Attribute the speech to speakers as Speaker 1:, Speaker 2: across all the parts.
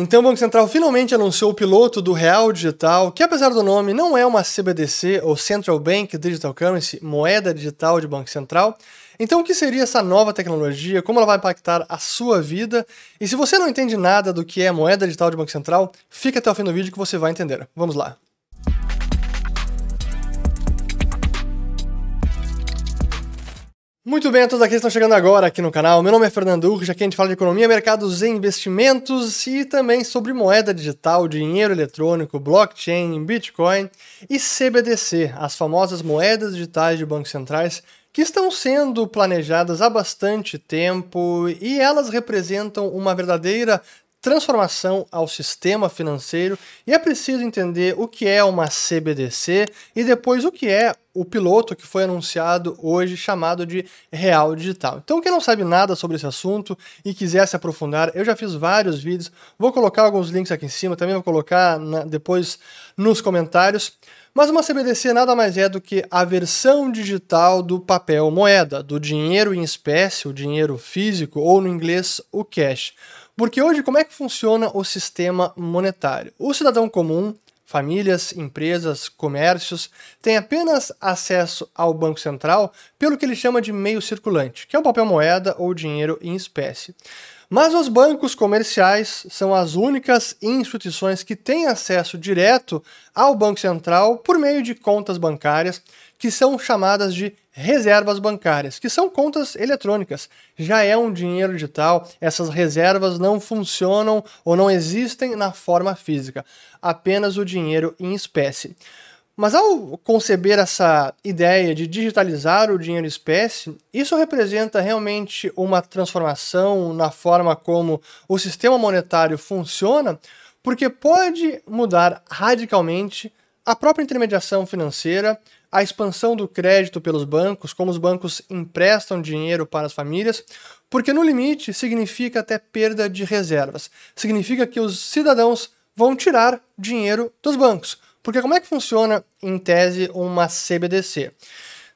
Speaker 1: Então o Banco Central finalmente anunciou o piloto do Real Digital, que apesar do nome não é uma CBDC ou Central Bank Digital Currency, moeda digital de Banco Central. Então o que seria essa nova tecnologia, como ela vai impactar a sua vida? E se você não entende nada do que é moeda digital de Banco Central, fica até o fim do vídeo que você vai entender. Vamos lá. Muito bem, todos aqueles que estão chegando agora aqui no canal. Meu nome é Fernando Urge, aqui a gente fala de economia, mercados e investimentos e também sobre moeda digital, dinheiro eletrônico, blockchain, Bitcoin e CBDC, as famosas moedas digitais de bancos centrais que estão sendo planejadas há bastante tempo e elas representam uma verdadeira transformação ao sistema financeiro e é preciso entender o que é uma CBDC e depois o que é o piloto que foi anunciado hoje chamado de Real Digital. Então, quem não sabe nada sobre esse assunto e quiser se aprofundar, eu já fiz vários vídeos, vou colocar alguns links aqui em cima, também vou colocar na, depois nos comentários. Mas uma CBDC nada mais é do que a versão digital do papel moeda, do dinheiro em espécie, o dinheiro físico, ou no inglês, o cash. Porque hoje, como é que funciona o sistema monetário? O cidadão comum, famílias, empresas, comércios, tem apenas acesso ao Banco Central pelo que ele chama de meio circulante, que é o papel moeda ou dinheiro em espécie. Mas os bancos comerciais são as únicas instituições que têm acesso direto ao Banco Central por meio de contas bancárias, que são chamadas de reservas bancárias, que são contas eletrônicas. Já é um dinheiro digital, essas reservas não funcionam ou não existem na forma física, apenas o dinheiro em espécie. Mas ao conceber essa ideia de digitalizar o dinheiro em espécie, isso representa realmente uma transformação na forma como o sistema monetário funciona, porque pode mudar radicalmente a própria intermediação financeira, a expansão do crédito pelos bancos, como os bancos emprestam dinheiro para as famílias, porque no limite significa até perda de reservas. Significa que os cidadãos vão tirar dinheiro dos bancos porque como é que funciona, em tese, uma CBDC?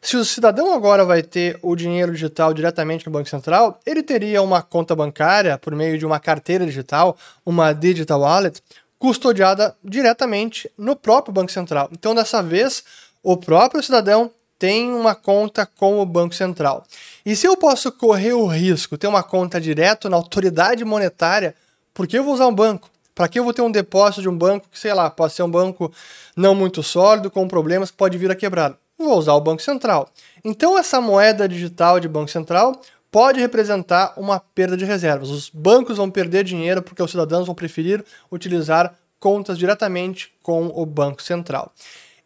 Speaker 1: Se o cidadão agora vai ter o dinheiro digital diretamente no Banco Central, ele teria uma conta bancária por meio de uma carteira digital, uma digital wallet, custodiada diretamente no próprio Banco Central. Então, dessa vez, o próprio cidadão tem uma conta com o Banco Central. E se eu posso correr o risco, ter uma conta direto na autoridade monetária, por que eu vou usar um banco? Para que eu vou ter um depósito de um banco que, sei lá, pode ser um banco não muito sólido, com problemas que pode vir a quebrar? Vou usar o Banco Central. Então, essa moeda digital de Banco Central pode representar uma perda de reservas. Os bancos vão perder dinheiro porque os cidadãos vão preferir utilizar contas diretamente com o Banco Central.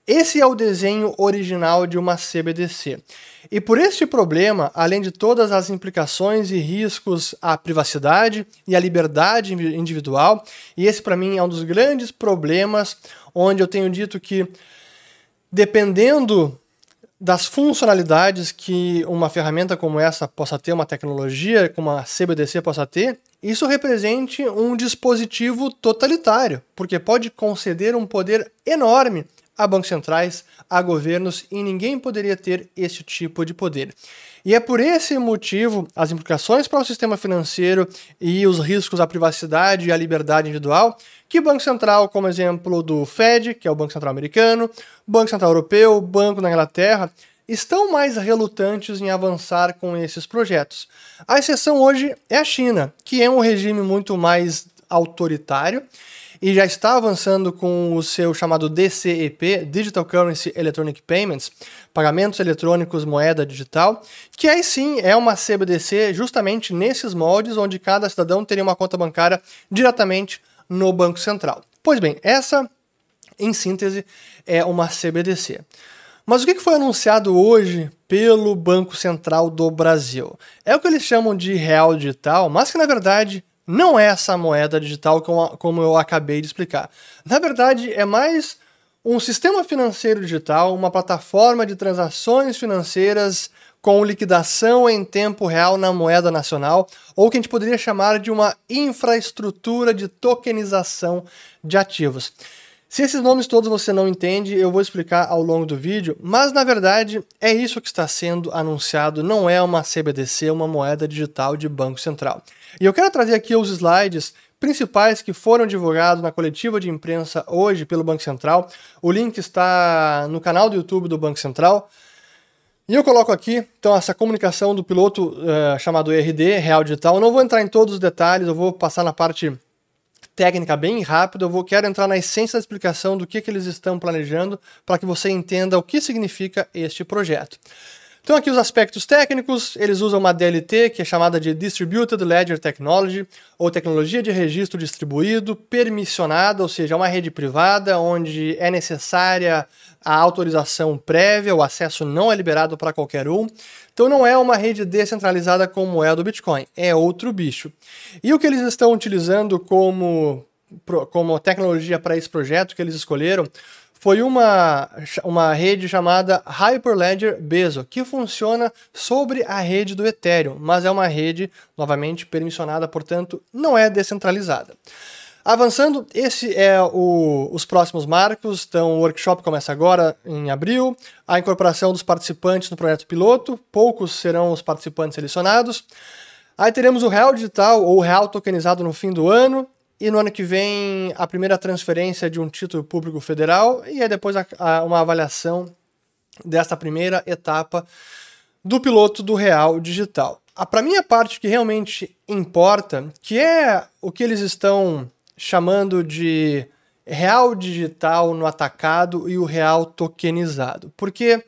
Speaker 1: Esse é o desenho original de uma CBDC. E por este problema, além de todas as implicações e riscos à privacidade e à liberdade individual, e esse para mim é um dos grandes problemas onde eu tenho dito que dependendo das funcionalidades que uma ferramenta como essa possa ter, uma tecnologia como a CBDC possa ter, isso represente um dispositivo totalitário, porque pode conceder um poder enorme a bancos centrais, a governos e ninguém poderia ter esse tipo de poder. E é por esse motivo as implicações para o sistema financeiro e os riscos à privacidade e à liberdade individual que o Banco Central, como exemplo do Fed, que é o Banco Central americano, Banco Central europeu, Banco da Inglaterra, estão mais relutantes em avançar com esses projetos. A exceção hoje é a China, que é um regime muito mais autoritário e já está avançando com o seu chamado DCEP, Digital Currency Electronic Payments, pagamentos eletrônicos moeda digital, que aí sim é uma CBDC justamente nesses moldes onde cada cidadão teria uma conta bancária diretamente no Banco Central. Pois bem, essa, em síntese, é uma CBDC. Mas o que foi anunciado hoje pelo Banco Central do Brasil? É o que eles chamam de real digital, mas que na verdade não é essa moeda digital como eu acabei de explicar. Na verdade, é mais um sistema financeiro digital, uma plataforma de transações financeiras com liquidação em tempo real na moeda nacional, ou que a gente poderia chamar de uma infraestrutura de tokenização de ativos. Se esses nomes todos você não entende, eu vou explicar ao longo do vídeo, mas na verdade é isso que está sendo anunciado, não é uma CBDC, uma moeda digital de Banco Central. E eu quero trazer aqui os slides principais que foram divulgados na coletiva de imprensa hoje pelo Banco Central. O link está no canal do YouTube do Banco Central. E eu coloco aqui, então, essa comunicação do piloto uh, chamado ERD, Real Digital. Eu não vou entrar em todos os detalhes, eu vou passar na parte técnica bem rápido. Eu vou, quero entrar na essência da explicação do que, que eles estão planejando para que você entenda o que significa este projeto. Então aqui os aspectos técnicos, eles usam uma DLT, que é chamada de Distributed Ledger Technology, ou tecnologia de registro distribuído, permissionada, ou seja, uma rede privada onde é necessária a autorização prévia, o acesso não é liberado para qualquer um. Então não é uma rede descentralizada como é a do Bitcoin, é outro bicho. E o que eles estão utilizando como, como tecnologia para esse projeto que eles escolheram foi uma, uma rede chamada Hyperledger Bezo, que funciona sobre a rede do Ethereum, mas é uma rede, novamente, permissionada, portanto, não é descentralizada. Avançando, esse é o, os próximos marcos. Então, o workshop começa agora em abril. A incorporação dos participantes no projeto piloto. Poucos serão os participantes selecionados. Aí teremos o real digital ou real tokenizado no fim do ano. E no ano que vem, a primeira transferência de um título público federal, e aí depois a, a, uma avaliação desta primeira etapa do piloto do Real Digital. Para mim, a parte que realmente importa, que é o que eles estão chamando de Real Digital no atacado e o Real tokenizado. Porque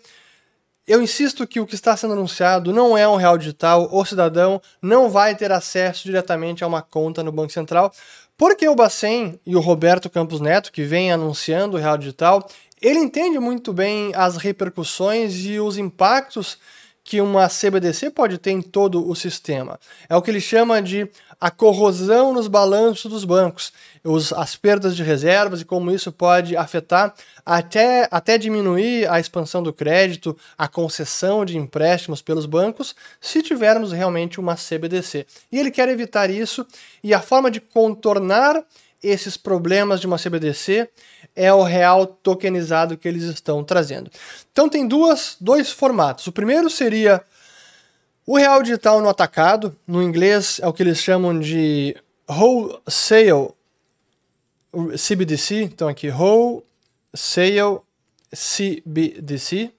Speaker 1: eu insisto que o que está sendo anunciado não é um real digital, o cidadão não vai ter acesso diretamente a uma conta no Banco Central, porque o Bacen e o Roberto Campos Neto, que vem anunciando o Real Digital, ele entende muito bem as repercussões e os impactos que uma CBDC pode ter em todo o sistema. É o que ele chama de a corrosão nos balanços dos bancos, os, as perdas de reservas e como isso pode afetar até, até diminuir a expansão do crédito, a concessão de empréstimos pelos bancos, se tivermos realmente uma CBDC. E ele quer evitar isso, e a forma de contornar esses problemas de uma CBDC é o real tokenizado que eles estão trazendo. Então tem duas, dois formatos. O primeiro seria o real digital no atacado, no inglês é o que eles chamam de wholesale CBDC, então aqui wholesale CBDC,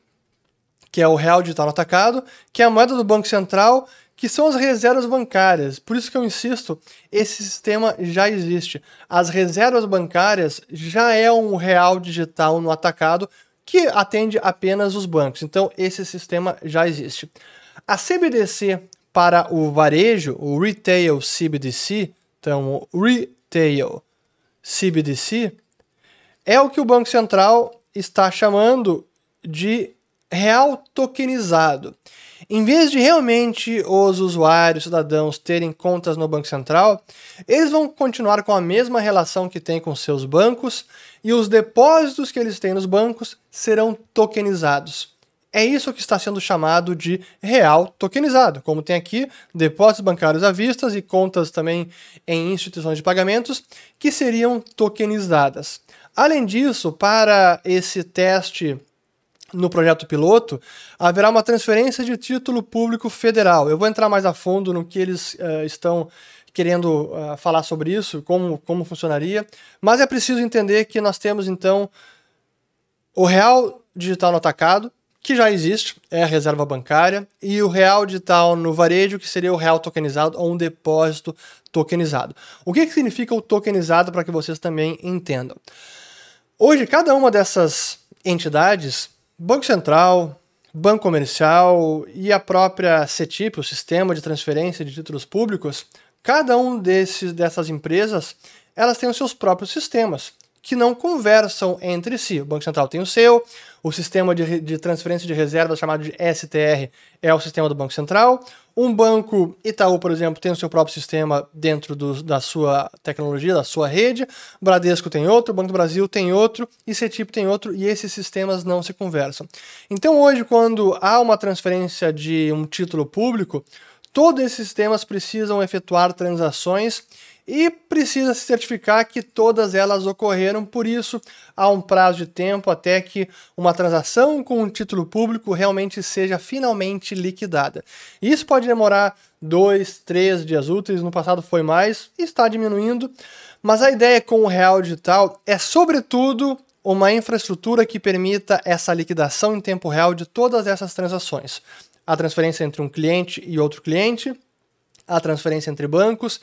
Speaker 1: que é o real digital no atacado, que é a moeda do Banco Central, que são as reservas bancárias. Por isso que eu insisto, esse sistema já existe. As reservas bancárias já é um real digital no atacado que atende apenas os bancos. Então esse sistema já existe. A CBDC para o varejo, o Retail CBDC, então o Retail CBDC, é o que o Banco Central está chamando de real tokenizado. Em vez de realmente os usuários, cidadãos, terem contas no Banco Central, eles vão continuar com a mesma relação que têm com seus bancos e os depósitos que eles têm nos bancos serão tokenizados. É isso que está sendo chamado de real tokenizado, como tem aqui depósitos bancários à vista e contas também em instituições de pagamentos que seriam tokenizadas. Além disso, para esse teste no projeto piloto, haverá uma transferência de título público federal. Eu vou entrar mais a fundo no que eles uh, estão querendo uh, falar sobre isso, como, como funcionaria, mas é preciso entender que nós temos então o real digital no atacado, que já existe, é a reserva bancária, e o real digital no varejo, que seria o real tokenizado ou um depósito tokenizado. O que, que significa o tokenizado para que vocês também entendam? Hoje, cada uma dessas entidades, Banco Central, Banco Comercial e a própria CETIP, o Sistema de Transferência de Títulos Públicos, cada um desses, dessas empresas, elas têm os seus próprios sistemas que não conversam entre si. O Banco Central tem o seu, o sistema de, de transferência de reservas chamado de STR é o sistema do Banco Central. Um banco, Itaú, por exemplo, tem o seu próprio sistema dentro do, da sua tecnologia, da sua rede. Bradesco tem outro, Banco do Brasil tem outro, e CETIP tem outro, e esses sistemas não se conversam. Então, hoje, quando há uma transferência de um título público, todos esses sistemas precisam efetuar transações e precisa se certificar que todas elas ocorreram, por isso há um prazo de tempo até que uma transação com um título público realmente seja finalmente liquidada. Isso pode demorar dois, três dias úteis, no passado foi mais está diminuindo, mas a ideia com o real digital é, sobretudo, uma infraestrutura que permita essa liquidação em tempo real de todas essas transações. A transferência entre um cliente e outro cliente, a transferência entre bancos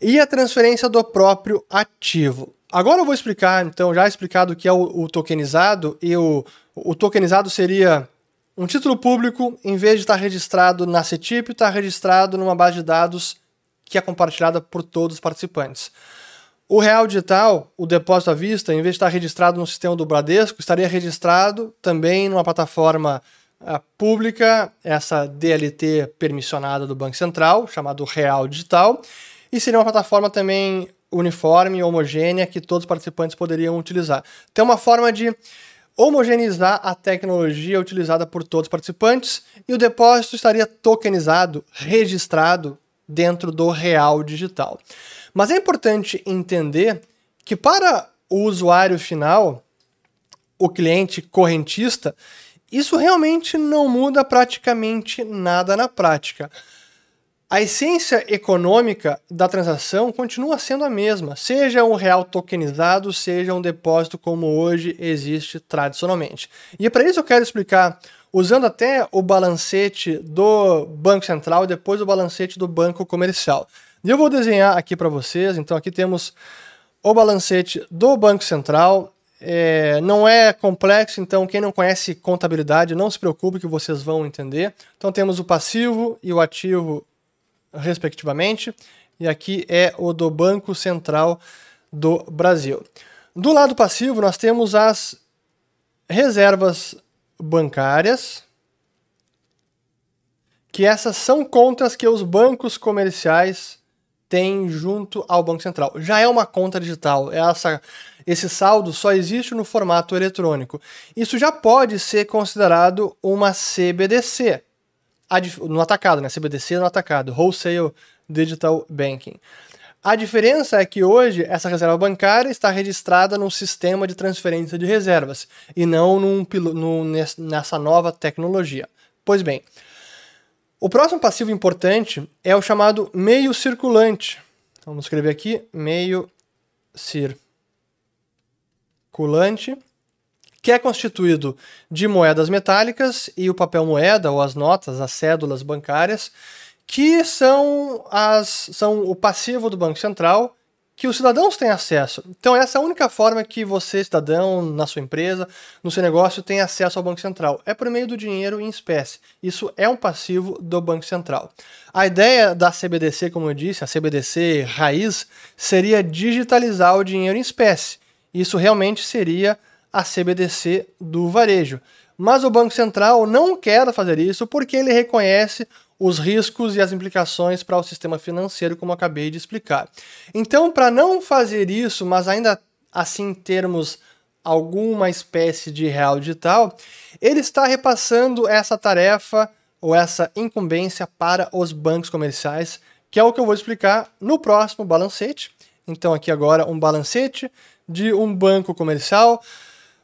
Speaker 1: e a transferência do próprio ativo. Agora eu vou explicar, então, já explicado o que é o, o tokenizado, e o, o tokenizado seria um título público, em vez de estar registrado na CETIP, está registrado numa base de dados que é compartilhada por todos os participantes. O real digital, o depósito à vista, em vez de estar registrado no sistema do Bradesco, estaria registrado também numa plataforma uh, pública, essa DLT permissionada do Banco Central, chamado Real Digital, e seria uma plataforma também uniforme, homogênea, que todos os participantes poderiam utilizar. Então, uma forma de homogeneizar a tecnologia utilizada por todos os participantes e o depósito estaria tokenizado, registrado dentro do real digital. Mas é importante entender que para o usuário final, o cliente correntista, isso realmente não muda praticamente nada na prática. A essência econômica da transação continua sendo a mesma, seja um real tokenizado, seja um depósito como hoje existe tradicionalmente. E é para isso eu quero explicar, usando até o balancete do Banco Central e depois o balancete do Banco Comercial. E eu vou desenhar aqui para vocês. Então aqui temos o balancete do Banco Central. É, não é complexo, então quem não conhece contabilidade, não se preocupe que vocês vão entender. Então temos o passivo e o ativo, respectivamente. E aqui é o do Banco Central do Brasil. Do lado passivo, nós temos as reservas bancárias, que essas são contas que os bancos comerciais tem junto ao Banco Central. Já é uma conta digital. Essa, esse saldo só existe no formato eletrônico. Isso já pode ser considerado uma CBDC. No atacado, né? CBDC no atacado. Wholesale Digital Banking. A diferença é que hoje essa reserva bancária está registrada num sistema de transferência de reservas e não num, nessa nova tecnologia. Pois bem, o próximo passivo importante é o chamado meio circulante. Então, vamos escrever aqui meio circulante, que é constituído de moedas metálicas e o papel moeda, ou as notas, as cédulas bancárias, que são, as, são o passivo do Banco Central que os cidadãos têm acesso. Então, essa é a única forma que você, cidadão, na sua empresa, no seu negócio, tem acesso ao Banco Central. É por meio do dinheiro em espécie. Isso é um passivo do Banco Central. A ideia da CBDC, como eu disse, a CBDC raiz, seria digitalizar o dinheiro em espécie. Isso realmente seria a CBDC do varejo. Mas o Banco Central não quer fazer isso porque ele reconhece os riscos e as implicações para o sistema financeiro, como acabei de explicar. Então, para não fazer isso, mas ainda assim termos alguma espécie de real digital, ele está repassando essa tarefa ou essa incumbência para os bancos comerciais, que é o que eu vou explicar no próximo balancete. Então, aqui agora um balancete de um banco comercial.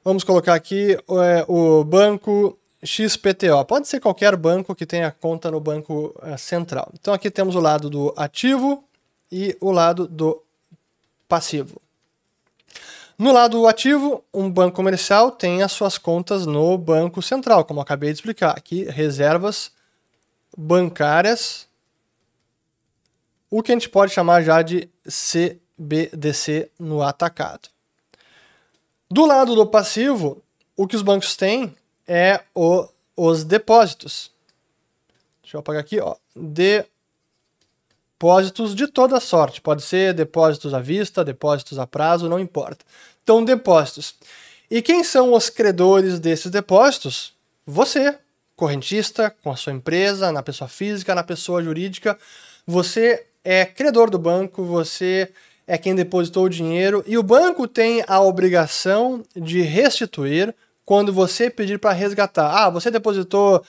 Speaker 1: Vamos colocar aqui é, o banco XPTO. Pode ser qualquer banco que tenha conta no Banco eh, Central. Então aqui temos o lado do ativo e o lado do passivo. No lado ativo, um banco comercial tem as suas contas no Banco Central, como acabei de explicar. Aqui, reservas bancárias, o que a gente pode chamar já de CBDC no atacado. Do lado do passivo, o que os bancos têm é o, os depósitos. Deixa eu apagar aqui, ó. Depósitos de toda sorte. Pode ser depósitos à vista, depósitos a prazo, não importa. Então, depósitos. E quem são os credores desses depósitos? Você, correntista, com a sua empresa, na pessoa física, na pessoa jurídica. Você é credor do banco, você é quem depositou o dinheiro e o banco tem a obrigação de restituir quando você pedir para resgatar. Ah, você depositou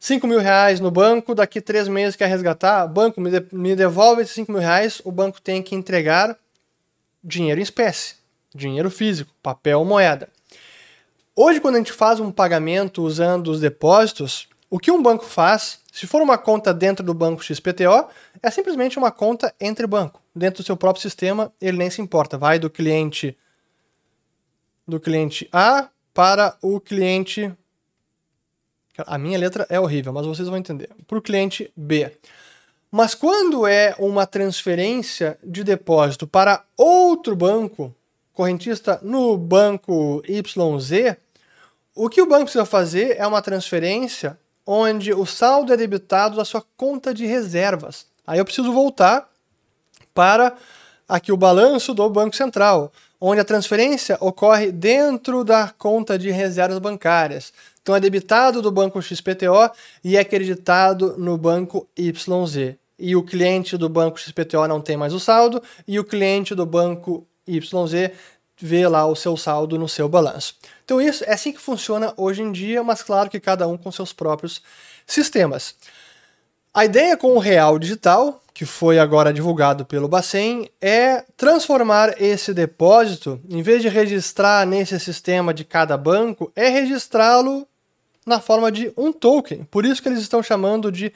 Speaker 1: 5 mil reais no banco, daqui três meses quer resgatar, banco me, de, me devolve esses 5 mil reais, o banco tem que entregar dinheiro em espécie, dinheiro físico, papel moeda. Hoje, quando a gente faz um pagamento usando os depósitos, o que um banco faz, se for uma conta dentro do banco XPTO, é simplesmente uma conta entre banco. Dentro do seu próprio sistema, ele nem se importa. Vai do cliente do cliente A para o cliente a minha letra é horrível, mas vocês vão entender. Para o cliente B. Mas quando é uma transferência de depósito para outro banco, correntista no banco YZ, o que o banco precisa fazer é uma transferência onde o saldo é debitado da sua conta de reservas. Aí eu preciso voltar para aqui o balanço do Banco Central, onde a transferência ocorre dentro da conta de reservas bancárias. Então é debitado do banco XPTO e é creditado no banco YZ. E o cliente do banco XPTO não tem mais o saldo e o cliente do banco YZ vê lá o seu saldo no seu balanço. Então isso é assim que funciona hoje em dia, mas claro que cada um com seus próprios sistemas. A ideia com o Real Digital, que foi agora divulgado pelo Bacen, é transformar esse depósito, em vez de registrar nesse sistema de cada banco, é registrá-lo na forma de um token. Por isso que eles estão chamando de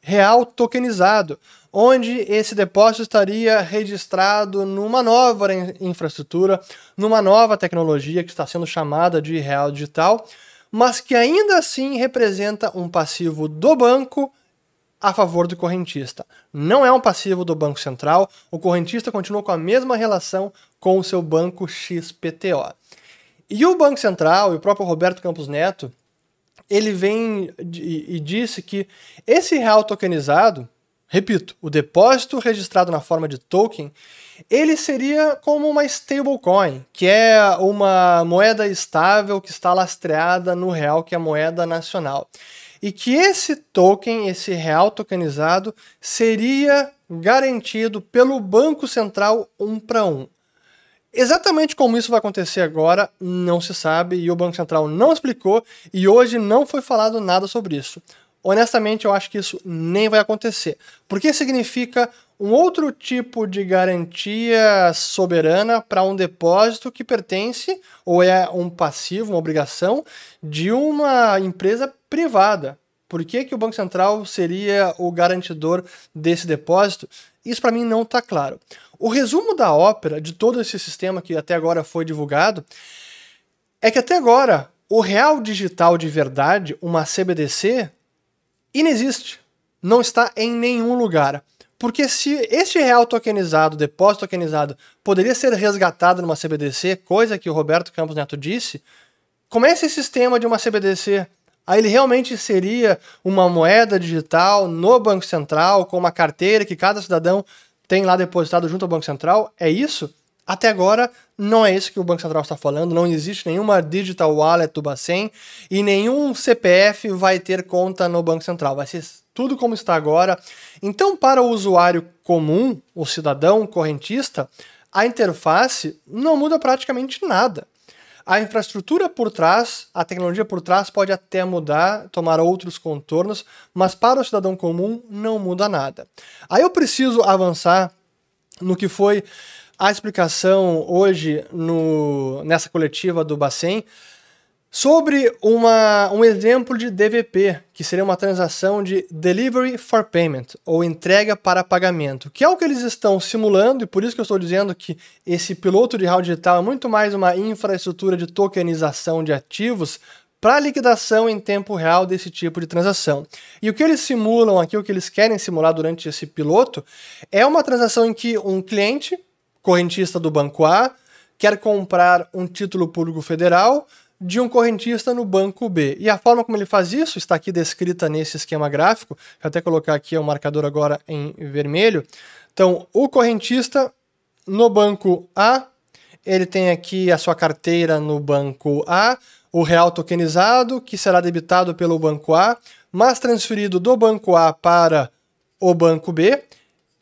Speaker 1: real tokenizado, onde esse depósito estaria registrado numa nova infraestrutura, numa nova tecnologia que está sendo chamada de real digital, mas que ainda assim representa um passivo do banco a favor do correntista. Não é um passivo do Banco Central, o correntista continua com a mesma relação com o seu banco XPTO. E o Banco Central e o próprio Roberto Campos Neto ele vem e, disse que esse real tokenizado, repito, o depósito registrado na forma de token, ele seria como uma stablecoin, que é uma moeda estável que está lastreada no real, que é a moeda nacional. E que esse token, esse real tokenizado, seria garantido pelo Banco Central um para um. Exatamente como isso vai acontecer agora, não se sabe, e o Banco Central não explicou, e hoje não foi falado nada sobre isso. Honestamente, eu acho que isso nem vai acontecer, porque significa um outro tipo de garantia soberana para um depósito que pertence ou é um passivo, uma obrigação de uma empresa privada. Por que, que o Banco Central seria o garantidor desse depósito? Isso para mim não está claro. O resumo da ópera, de todo esse sistema que até agora foi divulgado, é que até agora o real digital de verdade, uma CBDC, inexiste. Não está em nenhum lugar. Porque se este real tokenizado, depósito tokenizado, poderia ser resgatado numa CBDC, coisa que o Roberto Campos Neto disse, como é esse sistema de uma CBDC? Aí ele realmente seria uma moeda digital no Banco Central, com uma carteira que cada cidadão tem lá depositado junto ao Banco Central? É isso? Até agora, não é isso que o Banco Central está falando, não existe nenhuma digital wallet do Bacen e nenhum CPF vai ter conta no Banco Central. Vai ser tudo como está agora. Então, para o usuário comum, o cidadão correntista, a interface não muda praticamente nada. A infraestrutura por trás, a tecnologia por trás pode até mudar, tomar outros contornos, mas para o cidadão comum não muda nada. Aí eu preciso avançar no que foi a explicação hoje no, nessa coletiva do Bacen sobre uma, um exemplo de DVP, que seria uma transação de Delivery for Payment, ou entrega para pagamento, que é o que eles estão simulando, e por isso que eu estou dizendo que esse piloto de real digital é muito mais uma infraestrutura de tokenização de ativos para liquidação em tempo real desse tipo de transação. E o que eles simulam aqui, o que eles querem simular durante esse piloto, é uma transação em que um cliente, correntista do banco A, quer comprar um título público federal, de um correntista no banco B. E a forma como ele faz isso está aqui descrita nesse esquema gráfico. Vou até colocar aqui o marcador agora em vermelho. Então, o correntista no banco A, ele tem aqui a sua carteira no banco A, o real tokenizado, que será debitado pelo banco A, mas transferido do banco A para o banco B,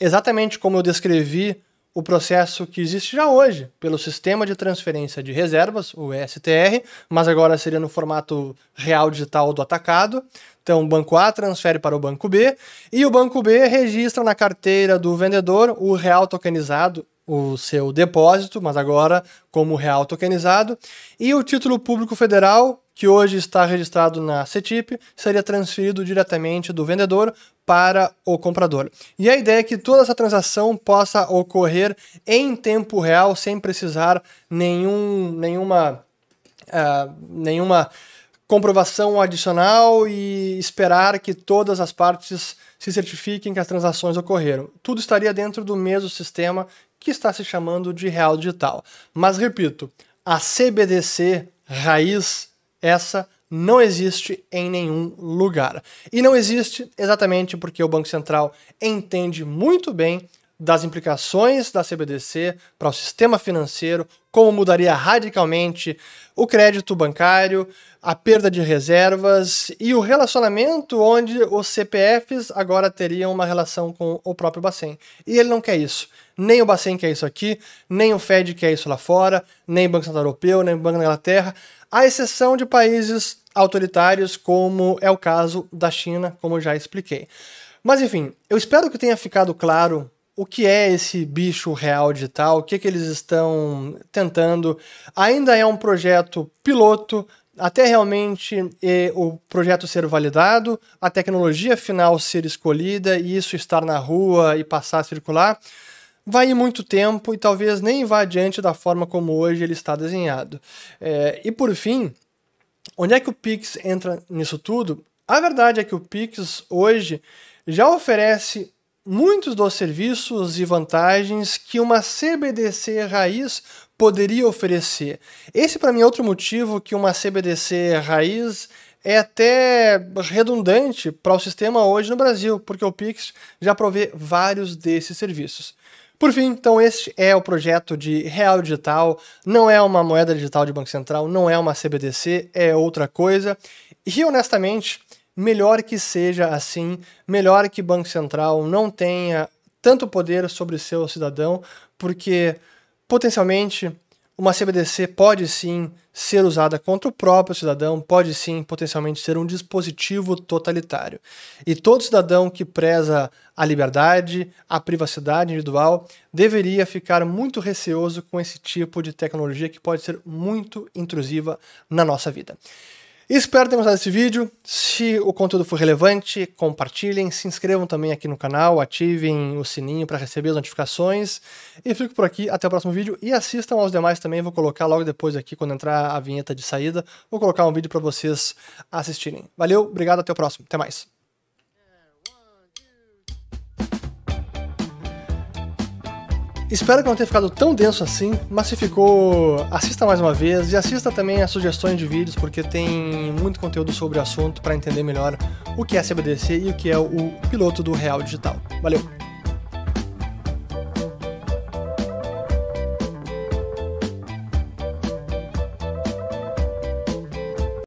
Speaker 1: exatamente como eu descrevi o processo que existe já hoje pelo Sistema de Transferência de Reservas, o STR, mas agora seria no formato real digital do atacado. Então, o banco A transfere para o banco B e o banco B registra na carteira do vendedor o real tokenizado, o seu depósito, mas agora como real tokenizado, e o título público federal, que hoje está registrado na CETIP, seria transferido diretamente do vendedor para o comprador. E a ideia é que toda essa transação possa ocorrer em tempo real, sem precisar nenhum, nenhuma, uh, nenhuma comprovação adicional e esperar que todas as partes se certifiquem que as transações ocorreram. Tudo estaria dentro do mesmo sistema que está se chamando de real digital. Mas repito, a CBDC raiz, essa não existe em nenhum lugar. E não existe exatamente porque o Banco Central entende muito bem das implicações da CBDC para o sistema financeiro, como mudaria radicalmente o crédito bancário, a perda de reservas e o relacionamento onde os CPFs agora teriam uma relação com o próprio Bacen. E ele não quer isso. Nem o Bacen quer isso aqui, nem o Fed quer isso lá fora, nem o Banco Central Europeu, nem o Banco da Inglaterra, à exceção de países autoritários, como é o caso da China, como eu já expliquei. Mas enfim, eu espero que tenha ficado claro o que é esse bicho real digital, o que, é que eles estão tentando. Ainda é um projeto piloto, até realmente o projeto ser validado, a tecnologia final ser escolhida e isso estar na rua e passar a circular, vai ir muito tempo e talvez nem vá adiante da forma como hoje ele está desenhado. É, e por fim, onde é que o Pix entra nisso tudo? A verdade é que o Pix hoje já oferece muitos dos serviços e vantagens que uma CBDC raiz poderia oferecer. Esse, para mim, é outro motivo que uma CBDC raiz é até redundante para o sistema hoje no Brasil, porque o Pix já provê vários desses serviços. Por fim, então, este é o projeto de Real Digital. Não é uma moeda digital de Banco Central, não é uma CBDC, é outra coisa. E honestamente, melhor que seja assim, melhor que Banco Central não tenha tanto poder sobre seu cidadão, porque potencialmente uma CBDC pode sim ser usada contra o próprio cidadão, pode sim potencialmente ser um dispositivo totalitário. E todo cidadão que preza a liberdade, a privacidade individual, deveria ficar muito receoso com esse tipo de tecnologia que pode ser muito intrusiva na nossa vida. Espero ter gostado desse vídeo. Se o conteúdo for relevante, compartilhem, se inscrevam também aqui no canal, ativem o sininho para receber as notificações. E fico por aqui, até o próximo vídeo. E assistam aos demais também, vou colocar logo depois aqui, quando entrar a vinheta de saída, vou colocar um vídeo para vocês assistirem. Valeu, obrigado, até o próximo. Até mais. Espero que não tenha ficado tão denso assim, mas se ficou, assista mais uma vez e assista também as sugestões de vídeos, porque tem muito conteúdo sobre o assunto para entender melhor o que é CBDC e o que é o piloto do Real Digital. Valeu!